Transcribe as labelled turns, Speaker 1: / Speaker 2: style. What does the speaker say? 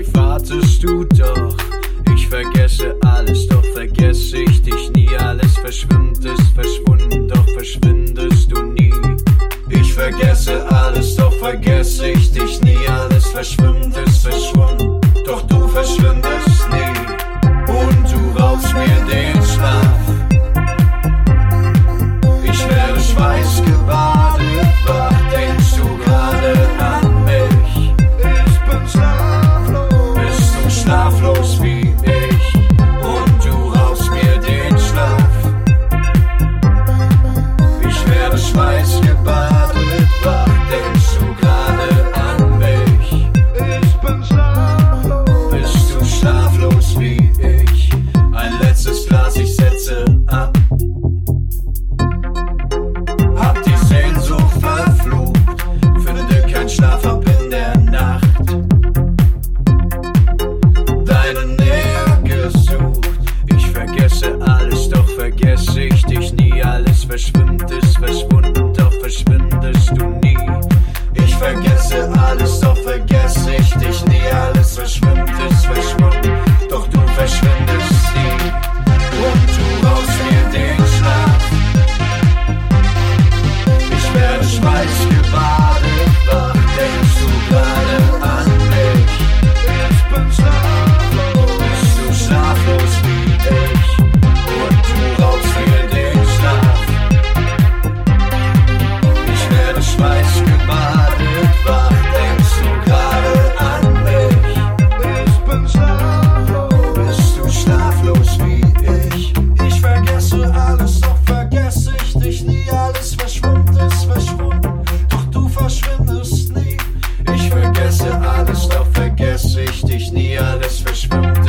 Speaker 1: Live wartest du doch. fresh, fresh